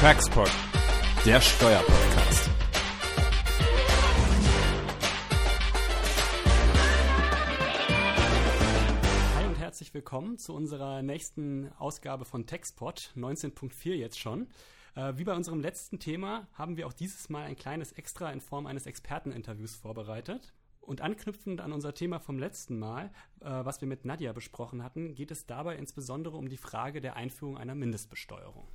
Taxpod, der Steuerpodcast. Hi und herzlich willkommen zu unserer nächsten Ausgabe von Taxpod, 19.4 jetzt schon. Äh, wie bei unserem letzten Thema haben wir auch dieses Mal ein kleines Extra in Form eines Experteninterviews vorbereitet. Und anknüpfend an unser Thema vom letzten Mal, äh, was wir mit Nadja besprochen hatten, geht es dabei insbesondere um die Frage der Einführung einer Mindestbesteuerung.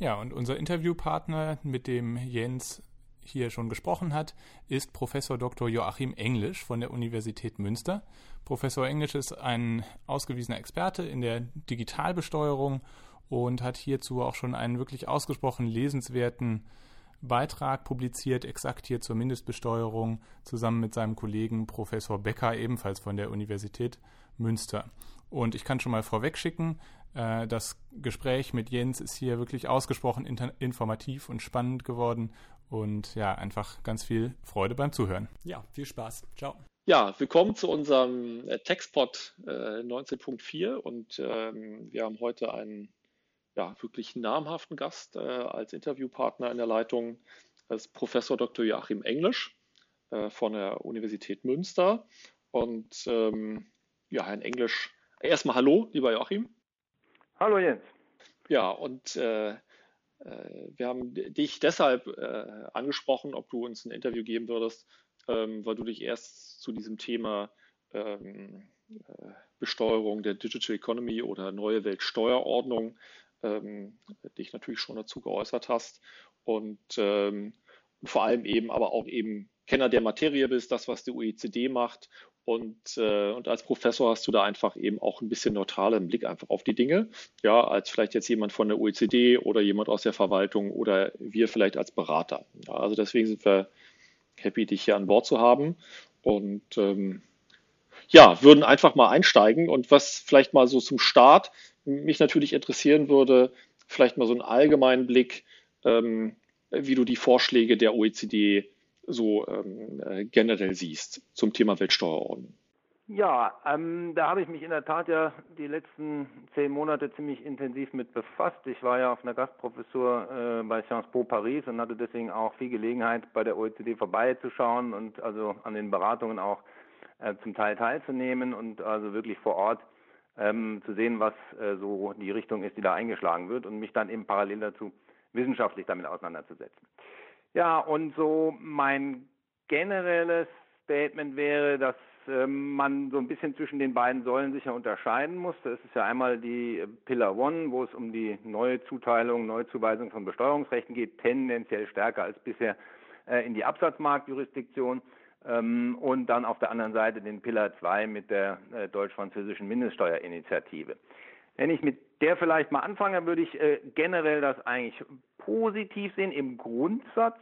Ja, und unser Interviewpartner, mit dem Jens hier schon gesprochen hat, ist Professor Dr. Joachim Englisch von der Universität Münster. Professor Englisch ist ein ausgewiesener Experte in der Digitalbesteuerung und hat hierzu auch schon einen wirklich ausgesprochen lesenswerten Beitrag publiziert, exakt hier zur Mindestbesteuerung, zusammen mit seinem Kollegen Professor Becker, ebenfalls von der Universität Münster. Und ich kann schon mal vorwegschicken, äh, das Gespräch mit Jens ist hier wirklich ausgesprochen informativ und spannend geworden. Und ja, einfach ganz viel Freude beim Zuhören. Ja, viel Spaß. Ciao. Ja, willkommen zu unserem äh, Textpod äh, 19.4 und ähm, wir haben heute einen ja, wirklich namhaften Gast äh, als Interviewpartner in der Leitung. Das ist Professor Dr. Joachim Englisch äh, von der Universität Münster. Und ähm, ja, Herrn Englisch, erstmal Hallo, lieber Joachim. Hallo Jens. Ja, und äh, äh, wir haben dich deshalb äh, angesprochen, ob du uns ein Interview geben würdest, ähm, weil du dich erst zu diesem Thema ähm, äh, Besteuerung der Digital Economy oder neue Weltsteuerordnung ähm, dich natürlich schon dazu geäußert hast und ähm, vor allem eben aber auch eben Kenner der Materie bist, das, was die OECD macht. Und, äh, und als Professor hast du da einfach eben auch ein bisschen neutralen Blick einfach auf die Dinge. Ja, als vielleicht jetzt jemand von der OECD oder jemand aus der Verwaltung oder wir vielleicht als Berater. Ja, also deswegen sind wir happy, dich hier an Bord zu haben. Und ähm, ja, würden einfach mal einsteigen. Und was vielleicht mal so zum Start mich natürlich interessieren würde, vielleicht mal so einen allgemeinen Blick, ähm, wie du die Vorschläge der OECD so ähm, äh, generell siehst zum Thema Weltsteuerordnung. Ja, ähm, da habe ich mich in der Tat ja die letzten zehn Monate ziemlich intensiv mit befasst. Ich war ja auf einer Gastprofessur äh, bei Sciences Po Paris und hatte deswegen auch viel Gelegenheit, bei der OECD vorbeizuschauen und also an den Beratungen auch äh, zum Teil teilzunehmen und also wirklich vor Ort ähm, zu sehen, was äh, so die Richtung ist, die da eingeschlagen wird und mich dann eben parallel dazu wissenschaftlich damit auseinanderzusetzen. Ja, und so mein generelles Statement wäre, dass ähm, man so ein bisschen zwischen den beiden Säulen sicher unterscheiden muss. Das ist ja einmal die Pillar One, wo es um die neue Zuteilung, Neuzuweisung von Besteuerungsrechten geht, tendenziell stärker als bisher äh, in die Absatzmarktjurisdiktion. Ähm, und dann auf der anderen Seite den Pillar 2 mit der äh, deutsch-französischen Mindeststeuerinitiative. Wenn ich mit der vielleicht mal anfange, würde ich äh, generell das eigentlich positiv sehen im Grundsatz.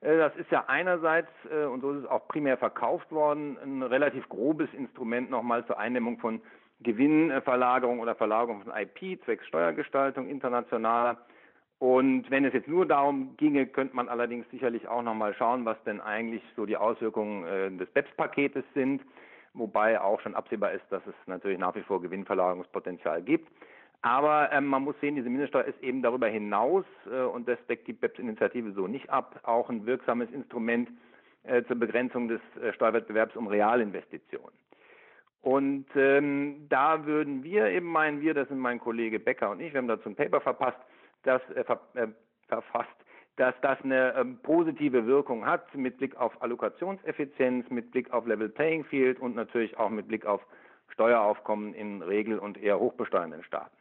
Äh, das ist ja einerseits, äh, und so ist es auch primär verkauft worden, ein relativ grobes Instrument nochmal zur Eindämmung von Gewinnverlagerung oder Verlagerung von IP, zwecks Steuergestaltung internationaler. Und wenn es jetzt nur darum ginge, könnte man allerdings sicherlich auch nochmal schauen, was denn eigentlich so die Auswirkungen äh, des BEPS-Paketes sind, wobei auch schon absehbar ist, dass es natürlich nach wie vor Gewinnverlagerungspotenzial gibt. Aber ähm, man muss sehen, diese Mindeststeuer ist eben darüber hinaus, äh, und das deckt die BEPS-Initiative so nicht ab, auch ein wirksames Instrument äh, zur Begrenzung des äh, Steuerwettbewerbs um Realinvestitionen. Und ähm, da würden wir eben meinen, wir, das sind mein Kollege Becker und ich, wir haben dazu ein Paper verpasst, das äh, ver, äh, verfasst, dass das eine ähm, positive Wirkung hat mit Blick auf Allokationseffizienz, mit Blick auf Level Playing Field und natürlich auch mit Blick auf Steueraufkommen in regel- und eher hochbesteuernden Staaten.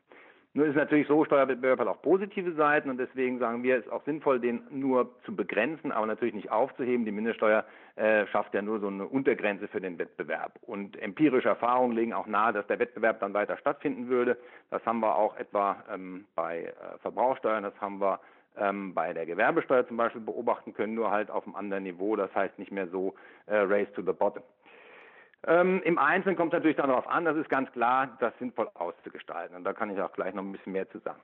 Nur ist natürlich so, Steuerwettbewerb hat auch positive Seiten und deswegen sagen wir, es ist auch sinnvoll, den nur zu begrenzen, aber natürlich nicht aufzuheben. Die Mindeststeuer äh, schafft ja nur so eine Untergrenze für den Wettbewerb. Und empirische Erfahrungen legen auch nahe, dass der Wettbewerb dann weiter stattfinden würde. Das haben wir auch etwa ähm, bei äh, Verbrauchsteuern, das haben wir ähm, bei der Gewerbesteuer zum Beispiel beobachten können, nur halt auf einem anderen Niveau. Das heißt nicht mehr so äh, Race to the Bottom. Ähm, Im Einzelnen kommt es natürlich dann darauf an, das ist ganz klar, das sinnvoll auszugestalten. Und da kann ich auch gleich noch ein bisschen mehr zu sagen.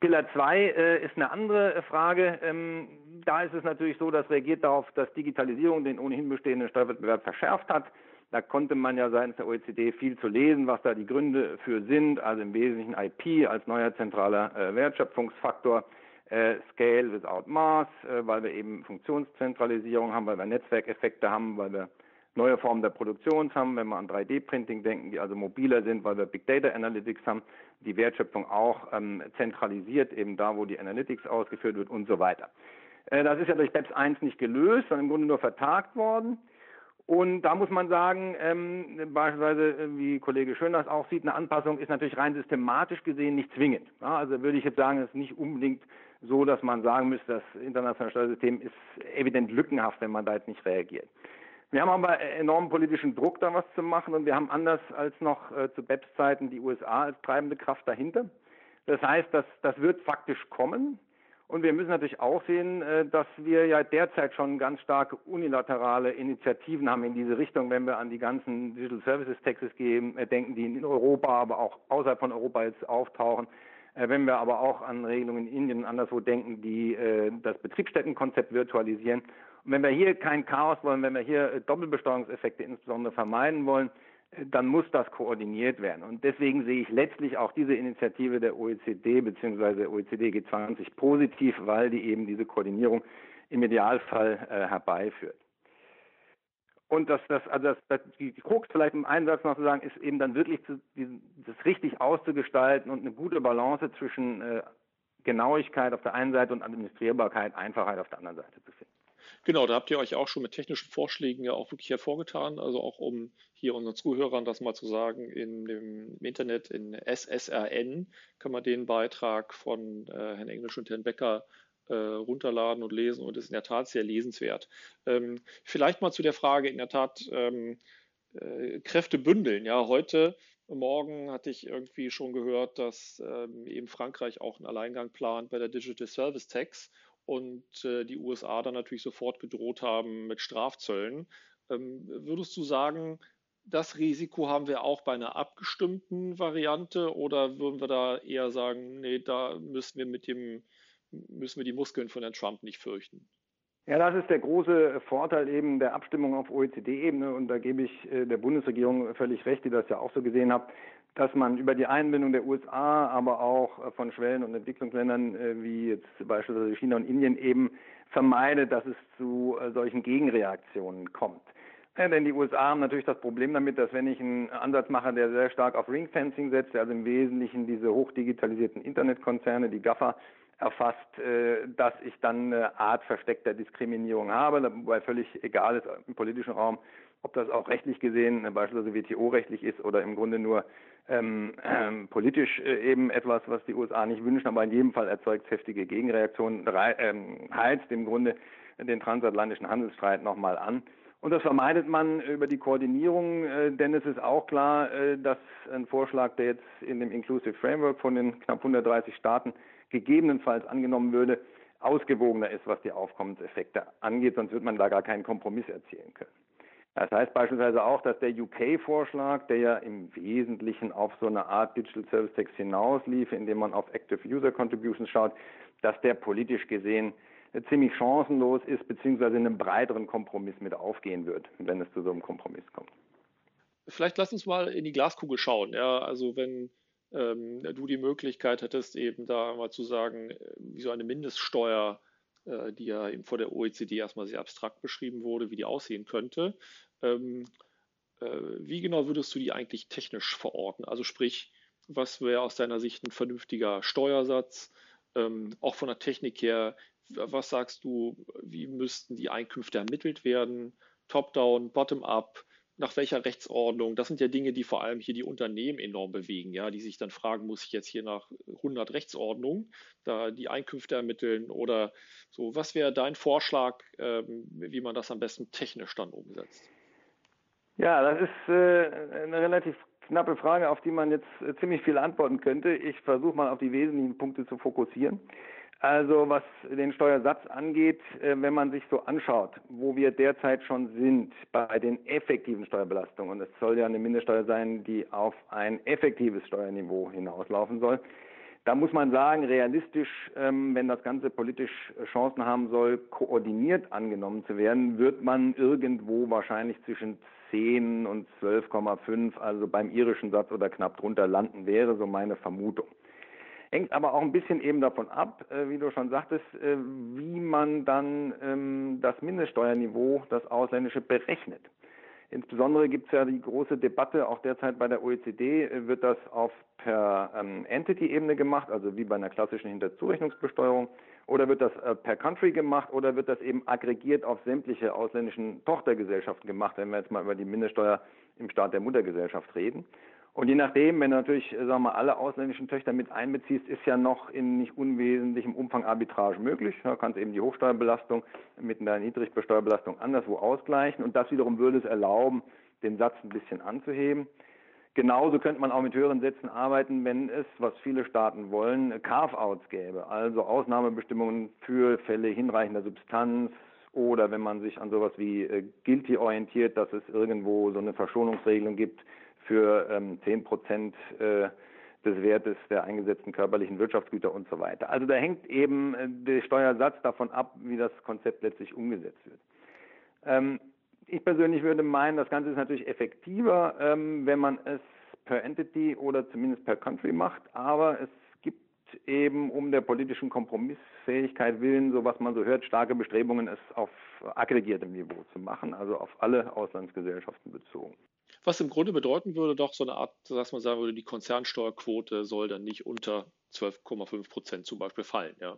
Pillar 2 äh, ist eine andere Frage. Ähm, da ist es natürlich so, dass reagiert darauf, dass Digitalisierung den ohnehin bestehenden Steuerwettbewerb verschärft hat. Da konnte man ja seitens der OECD viel zu lesen, was da die Gründe für sind. Also im Wesentlichen IP als neuer zentraler äh, Wertschöpfungsfaktor Äh, Scale without Mass, äh, weil wir eben Funktionszentralisierung haben, weil wir Netzwerkeffekte haben, weil wir neue Formen der Produktion haben, wenn wir an 3D-Printing denken, die also mobiler sind, weil wir Big Data Analytics haben, die Wertschöpfung auch ähm, zentralisiert, eben da, wo die Analytics ausgeführt wird und so weiter. Äh, das ist ja durch BEPS 1 nicht gelöst, sondern im Grunde nur vertagt worden. Und da muss man sagen, ähm, beispielsweise, äh, wie Kollege Schön das auch sieht, eine Anpassung ist natürlich rein systematisch gesehen nicht zwingend. Ja, also würde ich jetzt sagen, es ist nicht unbedingt so, dass man sagen müsste, das internationale Steuersystem ist evident lückenhaft, wenn man da jetzt nicht reagiert. Wir haben aber enormen politischen Druck, da was zu machen und wir haben anders als noch äh, zu BEPS-Zeiten die USA als treibende Kraft dahinter. Das heißt, das, das wird faktisch kommen. Und wir müssen natürlich auch sehen, äh, dass wir ja derzeit schon ganz stark unilaterale Initiativen haben in diese Richtung, wenn wir an die ganzen Digital Services Taxes gehen, äh, denken, die in Europa, aber auch außerhalb von Europa jetzt auftauchen. Äh, wenn wir aber auch an Regelungen in Indien und anderswo denken, die das Betriebsstättenkonzept virtualisieren. Und wenn wir hier kein Chaos wollen, wenn wir hier Doppelbesteuerungseffekte insbesondere vermeiden wollen, dann muss das koordiniert werden. Und deswegen sehe ich letztlich auch diese Initiative der OECD bzw. OECD G20 positiv, weil die eben diese Koordinierung im Idealfall äh, herbeiführt. Und das, das, also das, das, die Krux vielleicht im Einsatz noch zu sagen, ist eben dann wirklich zu, das richtig auszugestalten und eine gute Balance zwischen äh, Genauigkeit auf der einen Seite und Administrierbarkeit, Einfachheit auf der anderen Seite zu finden. Genau, da habt ihr euch auch schon mit technischen Vorschlägen ja auch wirklich hervorgetan. Also auch um hier unseren Zuhörern das mal zu sagen, in dem Internet in SSRN kann man den Beitrag von äh, Herrn Englisch und Herrn Becker äh, runterladen und lesen und ist in der Tat sehr lesenswert. Ähm, vielleicht mal zu der Frage in der Tat ähm, äh, Kräfte bündeln. Ja, heute Morgen hatte ich irgendwie schon gehört, dass ähm, eben Frankreich auch einen Alleingang plant bei der Digital Service Tax und äh, die USA dann natürlich sofort gedroht haben mit Strafzöllen. Ähm, würdest du sagen, das Risiko haben wir auch bei einer abgestimmten Variante oder würden wir da eher sagen, nee, da müssen wir mit dem, müssen wir die Muskeln von Herrn Trump nicht fürchten? Ja, das ist der große Vorteil eben der Abstimmung auf OECD-Ebene und da gebe ich äh, der Bundesregierung völlig recht, die das ja auch so gesehen hat, dass man über die Einbindung der USA, aber auch äh, von Schwellen- und Entwicklungsländern äh, wie jetzt beispielsweise China und Indien eben vermeidet, dass es zu solchen Gegenreaktionen kommt. Ja, denn die USA haben natürlich das Problem damit, dass wenn ich einen Ansatz mache, der sehr stark auf Ringfencing setzt, also im Wesentlichen diese hochdigitalisierten Internetkonzerne, die GAFA, erfasst, dass ich dann eine Art versteckter Diskriminierung habe, wobei völlig egal ist im politischen Raum, ob das auch rechtlich gesehen, beispielsweise WTO-rechtlich ist oder im Grunde nur ähm, ähm, politisch äh, eben etwas, was die USA nicht wünschen, aber in jedem Fall erzeugt heftige Gegenreaktionen, ähm, heizt im Grunde den transatlantischen Handelsstreit nochmal an. Und das vermeidet man über die Koordinierung, äh, denn es ist auch klar, äh, dass ein Vorschlag, der jetzt in dem Inclusive Framework von den knapp 130 Staaten gegebenenfalls angenommen würde, ausgewogener ist, was die Aufkommenseffekte angeht, sonst wird man da gar keinen Kompromiss erzielen können. Das heißt beispielsweise auch, dass der UK-Vorschlag, der ja im Wesentlichen auf so eine Art Digital Service Tax hinauslief, indem man auf Active User Contributions schaut, dass der politisch gesehen ziemlich chancenlos ist, beziehungsweise in einem breiteren Kompromiss mit aufgehen wird, wenn es zu so einem Kompromiss kommt. Vielleicht lass uns mal in die Glaskugel schauen. Ja, also wenn ähm, du die Möglichkeit hättest, eben da mal zu sagen, wie so eine Mindeststeuer äh, die ja eben vor der OECD erstmal sehr abstrakt beschrieben wurde, wie die aussehen könnte. Ähm, äh, wie genau würdest du die eigentlich technisch verorten? Also sprich, was wäre aus deiner Sicht ein vernünftiger Steuersatz? Ähm, auch von der Technik her, was sagst du, wie müssten die Einkünfte ermittelt werden? Top-down, bottom-up? nach welcher Rechtsordnung? Das sind ja Dinge, die vor allem hier die Unternehmen enorm bewegen, ja, die sich dann fragen, muss ich jetzt hier nach 100 Rechtsordnungen da die Einkünfte ermitteln oder so? Was wäre dein Vorschlag, ähm, wie man das am besten technisch dann umsetzt? Ja, das ist äh, eine relativ knappe Frage, auf die man jetzt äh, ziemlich viel antworten könnte. Ich versuche mal auf die wesentlichen Punkte zu fokussieren. Also was den Steuersatz angeht, äh, wenn man sich so anschaut, wo wir derzeit schon sind bei den effektiven Steuerbelastungen, und es soll ja eine Mindeststeuer sein, die auf ein effektives Steuerniveau hinauslaufen soll, da muss man sagen, realistisch, ähm, wenn das Ganze politisch Chancen haben soll, koordiniert angenommen zu werden, wird man irgendwo wahrscheinlich zwischen 10 und 12,5, also beim irischen Satz oder knapp drunter landen, wäre so meine Vermutung. Hängt aber auch ein bisschen eben davon ab, äh, wie du schon sagtest, äh, wie man dann ähm, das Mindeststeuerniveau, das ausländische, berechnet. Insbesondere gibt es ja die große Debatte, auch derzeit bei der OECD, äh, wird das auf per ähm, Entity-Ebene gemacht, also wie bei einer klassischen Hinterzurechnungsbesteuerung, oder wird das äh, per Country gemacht oder wird das eben aggregiert auf sämtliche ausländischen Tochtergesellschaften gemacht, wenn wir jetzt mal über die Mindeststeuer im Staat der Muttergesellschaft reden. Und je nachdem, wenn du natürlich sagen wir mal, alle ausländischen Töchter mit einbeziehst, ist ja noch in nicht unwesentlichem Umfang Arbitrage möglich. Du kannst eben die Hochsteuerbelastung mit einer Niedrigbesteuerbelastung anderswo ausgleichen und das wiederum würde es erlauben, den Satz ein bisschen anzuheben. Genauso könnte man auch mit höheren Sätzen arbeiten, wenn es, was viele Staaten wollen, Carve-outs gäbe, also Ausnahmebestimmungen für Fälle hinreichender Substanz oder wenn man sich an sowas wie äh, Guilty orientiert, dass es irgendwo so eine Verschonungsregelung gibt für ähm, 10 Prozent äh, des Wertes der eingesetzten körperlichen Wirtschaftsgüter und so weiter. Also da hängt eben äh, der Steuersatz davon ab, wie das Konzept letztlich umgesetzt wird. Ähm, ich persönlich würde meinen, das Ganze ist natürlich effektiver, ähm, wenn man es per Entity oder zumindest per Country macht, aber es gibt eben um der politischen Kompromissfähigkeit willen, so was man so hört, starke Bestrebungen, es auf aggregiertem Niveau zu machen, also auf alle Auslandsgesellschaften bezogen. Was im Grunde bedeuten würde, doch so eine Art, dass man sagen würde, die Konzernsteuerquote soll dann nicht unter 12,5 Prozent zum Beispiel fallen, ja.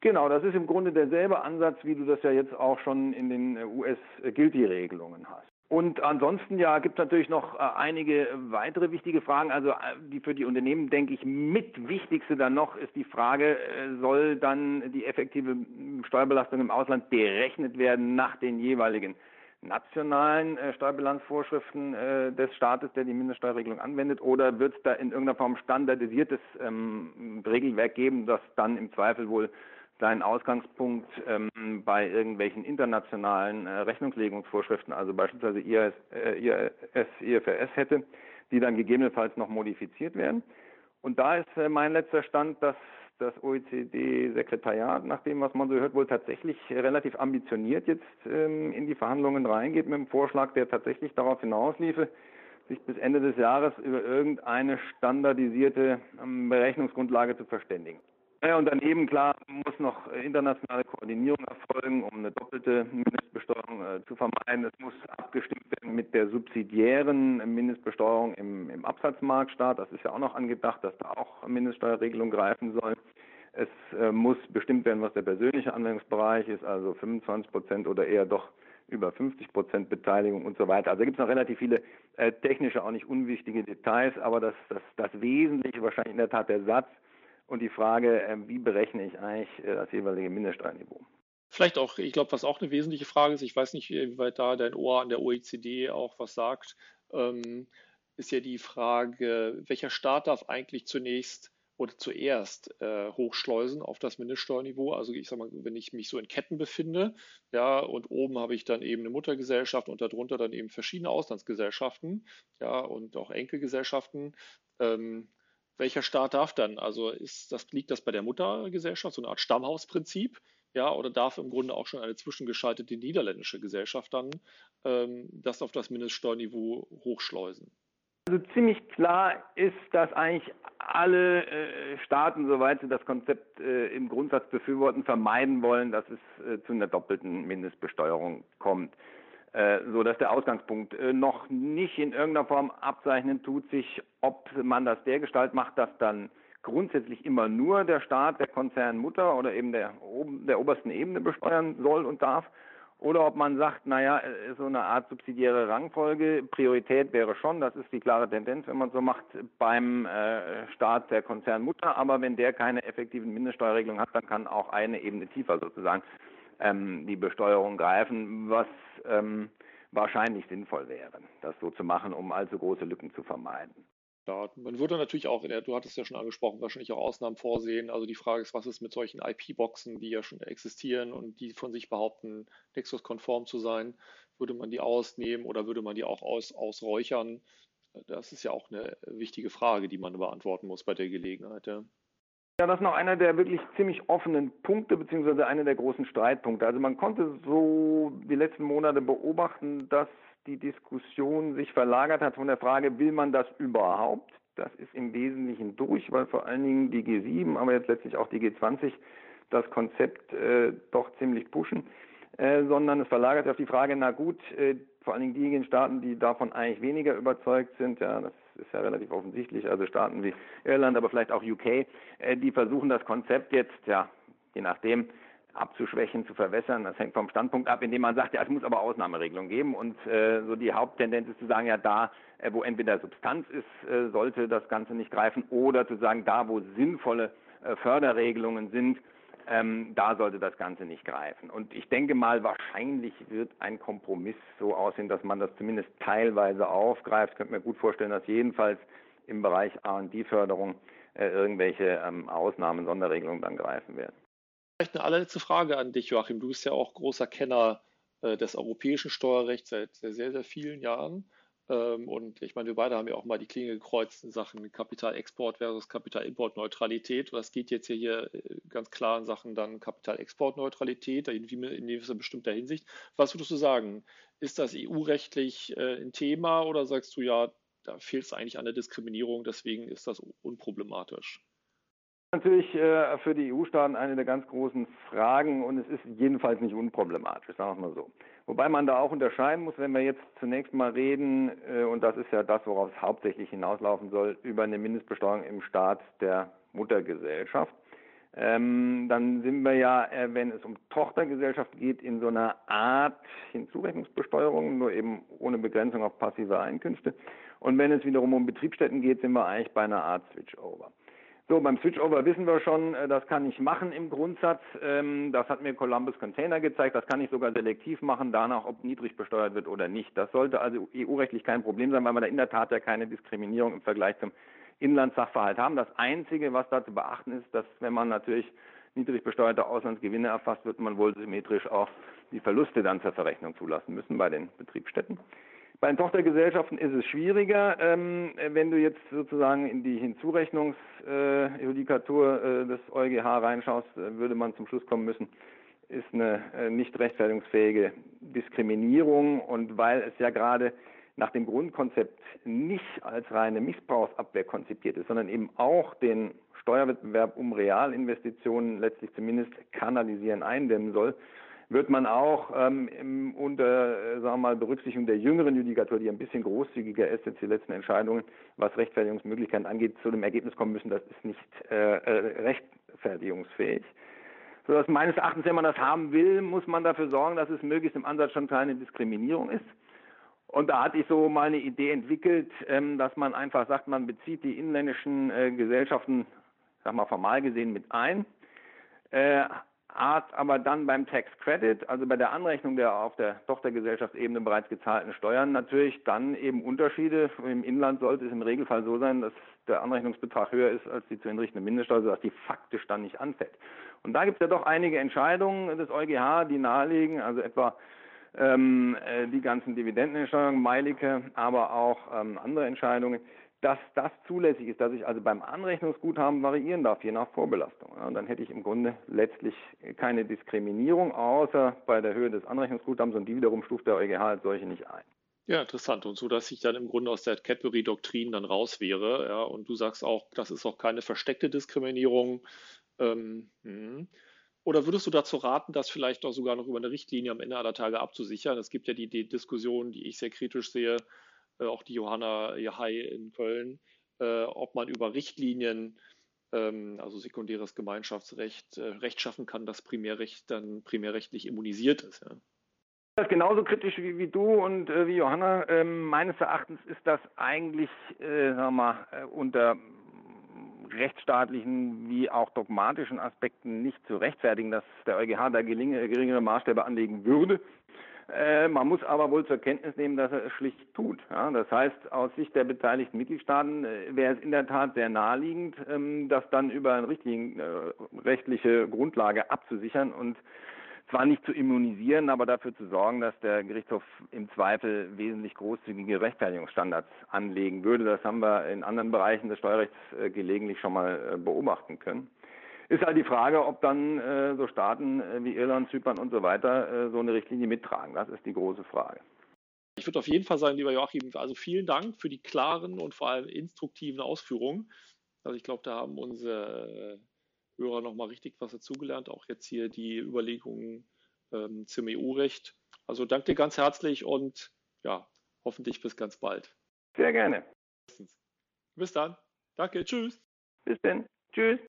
Genau, das ist im Grunde derselbe Ansatz, wie du das ja jetzt auch schon in den US-Guilty-Regelungen hast. Und ansonsten ja gibt es natürlich noch äh, einige weitere wichtige Fragen. Also äh, die für die Unternehmen denke ich mit wichtigste dann noch ist die Frage, äh, soll dann die effektive Steuerbelastung im Ausland berechnet werden nach den jeweiligen nationalen äh, Steuerbilanzvorschriften äh, des Staates, der die Mindeststeuerregelung anwendet, oder wird es da in irgendeiner Form standardisiertes ähm, Regelwerk geben, das dann im Zweifel wohl seinen Ausgangspunkt ähm, bei irgendwelchen internationalen äh, Rechnungslegungsvorschriften, also beispielsweise IAS, äh, IAS, IFRS hätte, die dann gegebenenfalls noch modifiziert werden. Und da ist äh, mein letzter Stand, dass das OECD-Sekretariat, nach dem, was man so hört, wohl tatsächlich relativ ambitioniert jetzt ähm, in die Verhandlungen reingeht mit dem Vorschlag, der tatsächlich darauf hinausliefe, sich bis Ende des Jahres über irgendeine standardisierte ähm, Berechnungsgrundlage zu verständigen. Ja, und daneben, klar, muss noch internationale Koordinierung erfolgen, um eine doppelte Mindestbesteuerung äh, zu vermeiden. Es muss abgestimmt werden mit der subsidiären Mindestbesteuerung im, im Absatzmarktstaat. Das ist ja auch noch angedacht, dass da auch Mindeststeuerregelung greifen soll. Es äh, muss bestimmt werden, was der persönliche Anwendungsbereich ist, also 25 Prozent oder eher doch über 50 Prozent Beteiligung und so weiter. Also da gibt es noch relativ viele äh, technische, auch nicht unwichtige Details, aber das, das, das Wesentliche wahrscheinlich in der Tat der Satz, und die Frage, äh, wie berechne ich eigentlich äh, das jeweilige Mindeststeuerniveau. Vielleicht auch, ich glaube, was auch eine wesentliche Frage ist, ich weiß nicht, wie weit da dein Ohr an der OECD auch was sagt, ähm, ist ja die Frage, welcher Staat darf eigentlich zunächst oder zuerst äh, hochschleusen auf das Mindeststeuerniveau. Also ich sage mal, wenn ich mich so in Ketten befinde, ja, und oben habe ich dann eben eine Muttergesellschaft und darunter dann eben verschiedene Auslandsgesellschaften, ja, und auch Enkelgesellschaften. Ähm, welcher Staat darf dann? Also ist das, liegt das bei der Muttergesellschaft, so eine Art Stammhausprinzip? Ja, oder darf im Grunde auch schon eine zwischengeschaltete niederländische Gesellschaft dann ähm, das auf das Mindeststeuerniveau hochschleusen? Also ziemlich klar ist, dass eigentlich alle äh, Staaten, soweit sie das Konzept äh, im Grundsatz befürworten, vermeiden wollen, dass es äh, zu einer doppelten Mindestbesteuerung kommt. Äh, so dass der Ausgangspunkt äh, noch nicht in irgendeiner Form abzeichnen tut sich, ob man das dergestalt macht, dass dann grundsätzlich immer nur der Staat der Konzernmutter oder eben der, der obersten Ebene besteuern soll und darf, oder ob man sagt, naja, äh, so eine Art subsidiäre Rangfolge, Priorität wäre schon, das ist die klare Tendenz, wenn man so macht, beim Staat der Konzernmutter, aber wenn der keine effektiven Mindeststeuerregelungen hat, dann kann auch eine Ebene tiefer sozusagen ähm, die Besteuerung greifen, was ähm, wahrscheinlich sinnvoll wäre, das so zu machen, um allzu große Lücken zu vermeiden. Ja, man würde natürlich auch, du hattest ja schon angesprochen, wahrscheinlich auch Ausnahmen vorsehen. Also die Frage ist, was ist mit solchen IP-Boxen, die ja schon existieren und die von sich behaupten, Nexus-konform zu sein? Würde man die ausnehmen oder würde man die auch aus, ausräuchern? Das ist ja auch eine wichtige Frage, die man beantworten muss bei der Gelegenheit. Ja. Ja, das ist noch einer der wirklich ziemlich offenen Punkte, beziehungsweise einer der großen Streitpunkte. Also man konnte so die letzten Monate beobachten, dass die Diskussion sich verlagert hat von der Frage, will man das überhaupt, das ist im Wesentlichen durch, weil vor allen Dingen die G7, aber jetzt letztlich auch die G20 das Konzept äh, doch ziemlich pushen, äh, sondern es verlagert sich auf die Frage, na gut, äh, vor allen Dingen diejenigen Staaten, die davon eigentlich weniger überzeugt sind, ja, das ist ja relativ offensichtlich, also Staaten wie Irland, aber vielleicht auch UK, äh, die versuchen das Konzept jetzt, ja, je nachdem, abzuschwächen, zu verwässern. Das hängt vom Standpunkt ab, indem man sagt, ja, es muss aber Ausnahmeregelungen geben. Und äh, so die Haupttendenz ist zu sagen, ja, da, äh, wo entweder Substanz ist, äh, sollte das Ganze nicht greifen, oder zu sagen, da, wo sinnvolle äh, Förderregelungen sind, ähm, da sollte das Ganze nicht greifen. Und ich denke mal, wahrscheinlich wird ein Kompromiss so aussehen, dass man das zumindest teilweise aufgreift. Ich könnte mir gut vorstellen, dass jedenfalls im Bereich R&D-Förderung äh, irgendwelche ähm, Ausnahmen, Sonderregelungen dann greifen werden. Vielleicht eine allerletzte Frage an dich, Joachim. Du bist ja auch großer Kenner äh, des europäischen Steuerrechts seit sehr, sehr vielen Jahren. Ähm, und ich meine, wir beide haben ja auch mal die Klinge gekreuzt in Sachen Kapitalexport versus Kapitalimportneutralität. Und das geht jetzt hier äh, ganz klar in Sachen dann Kapitalexportneutralität, in, in bestimmter Hinsicht. Was würdest du sagen? Ist das EU-rechtlich äh, ein Thema oder sagst du ja, da fehlt es eigentlich an der Diskriminierung, deswegen ist das unproblematisch? Natürlich äh, für die EU-Staaten eine der ganz großen Fragen und es ist jedenfalls nicht unproblematisch, sagen wir mal so. Wobei man da auch unterscheiden muss, wenn wir jetzt zunächst mal reden, äh, und das ist ja das, worauf es hauptsächlich hinauslaufen soll, über eine Mindestbesteuerung im Staat der Muttergesellschaft. Ähm, dann sind wir ja, äh, wenn es um Tochtergesellschaft geht, in so einer Art Hinzurechnungsbesteuerung, nur eben ohne Begrenzung auf passive Einkünfte. Und wenn es wiederum um Betriebsstätten geht, sind wir eigentlich bei einer Art Switchover. So, beim Switchover wissen wir schon, äh, das kann ich machen im Grundsatz. Ähm, das hat mir Columbus Container gezeigt. Das kann ich sogar selektiv machen, danach, ob niedrig besteuert wird oder nicht. Das sollte also EU-rechtlich kein Problem sein, weil wir da in der Tat ja keine Diskriminierung im Vergleich zum Inlandssachverhalt haben. Das Einzige, was da zu beachten ist, dass wenn man natürlich niedrig besteuerte Auslandsgewinne erfasst, wird man wohl symmetrisch auch die Verluste dann zur Verrechnung zulassen müssen bei den Betriebsstätten. Bei den Tochtergesellschaften ist es schwieriger. Ähm, wenn du jetzt sozusagen in die Hinzurechnungsjudikatur äh, des EuGH reinschaust, äh, würde man zum Schluss kommen müssen, ist eine äh, nicht rechtfertigungsfähige Diskriminierung. Und weil es ja gerade nach dem Grundkonzept nicht als reine Missbrauchsabwehr konzipiert ist, sondern eben auch den Steuerwettbewerb um Realinvestitionen letztlich zumindest kanalisieren, eindämmen soll, wird man auch ähm, unter äh, sagen wir mal, Berücksichtigung der jüngeren Judikatur, die ein bisschen großzügiger ist jetzt die letzten Entscheidungen, was Rechtfertigungsmöglichkeiten angeht, zu dem Ergebnis kommen müssen, das ist nicht äh, äh, rechtfertigungsfähig. Sodass meines Erachtens, wenn man das haben will, muss man dafür sorgen, dass es möglichst im Ansatz schon keine Diskriminierung ist. Und da hatte ich so mal eine Idee entwickelt, ähm, dass man einfach sagt, man bezieht die inländischen äh, Gesellschaften, sag mal formal gesehen, mit ein, Art aber dann beim Tax Credit, also bei der Anrechnung der auf der Tochtergesellschaftsebene bereits gezahlten Steuern, natürlich dann eben Unterschiede. Im Inland sollte es im Regelfall so sein, dass der Anrechnungsbetrag höher ist als die zu entrichtende Mindeststeuer, sodass die faktisch dann nicht anfällt. Und da gibt es ja doch einige Entscheidungen des EuGH, die nahelegen, also etwa ähm, äh, die ganzen Dividendenentscheidungen, Meilige, aber auch ähm, andere Entscheidungen, dass das zulässig ist, dass ich also beim Anrechnungsguthaben variieren darf, je nach Vorbelastung. Ja, dann hätte ich im Grunde letztlich keine Diskriminierung, außer bei der Höhe des Anrechnungsguthabens und die wiederum stuft der EuGH als solche nicht ein. Ja, interessant. Und so, dass ich dann im Grunde aus der Cadbury-Doktrin dann raus wäre. Ja, und du sagst auch, das ist auch keine versteckte Diskriminierung. Ähm, hm. oder würdest du dazu raten, das vielleicht auch sogar noch über eine Richtlinie am Ende aller Tage abzusichern? Es gibt ja die, die Diskussion, die ich sehr kritisch sehe, auch die Johanna Jahai in Köln, äh, ob man über Richtlinien, ähm, also sekundäres Gemeinschaftsrecht, äh, Recht schaffen kann, das Primärrecht dann primärrechtlich immunisiert ist. Ja. Das ist genauso kritisch wie, wie du und äh, wie Johanna. Ähm, meines Erachtens ist das eigentlich, äh, wir mal, äh, unter rechtsstaatlichen wie auch dogmatischen Aspekten nicht zu rechtfertigen, dass der EuGH da geringere Maßstäbe anlegen würde. Äh, man muss aber wohl zur Kenntnis nehmen, dass er es schlicht tut. Ja, das heißt, aus Sicht der beteiligten Mitgliedstaaten äh, wäre es in der Tat sehr naheliegend, ähm, das dann über eine richtige äh, rechtliche Grundlage abzusichern und zwar nicht zu immunisieren, aber dafür zu sorgen, dass der Gerichtshof im Zweifel wesentlich großzügige Rechtfertigungsstandards anlegen würde. Das haben wir in anderen Bereichen des Steuerrechts äh, gelegentlich schon mal äh, beobachten können. Ist halt die Frage, ob dann äh, so Staaten äh, wie Irland, Zypern und so weiter äh, so eine Richtlinie mittragen. Das ist die große Frage. Ich würde auf jeden Fall sagen, lieber Joachim, also vielen Dank für die klaren und vor allem instruktiven Ausführungen. Also ich glaube, da haben unsere Hörer nochmal richtig was dazugelernt, auch jetzt hier die Überlegungen ähm, zum EU-Recht. Also danke dir ganz herzlich und ja, hoffentlich bis ganz bald. Sehr gerne. Bis dann. Danke, tschüss. Bis dann. Tschüss.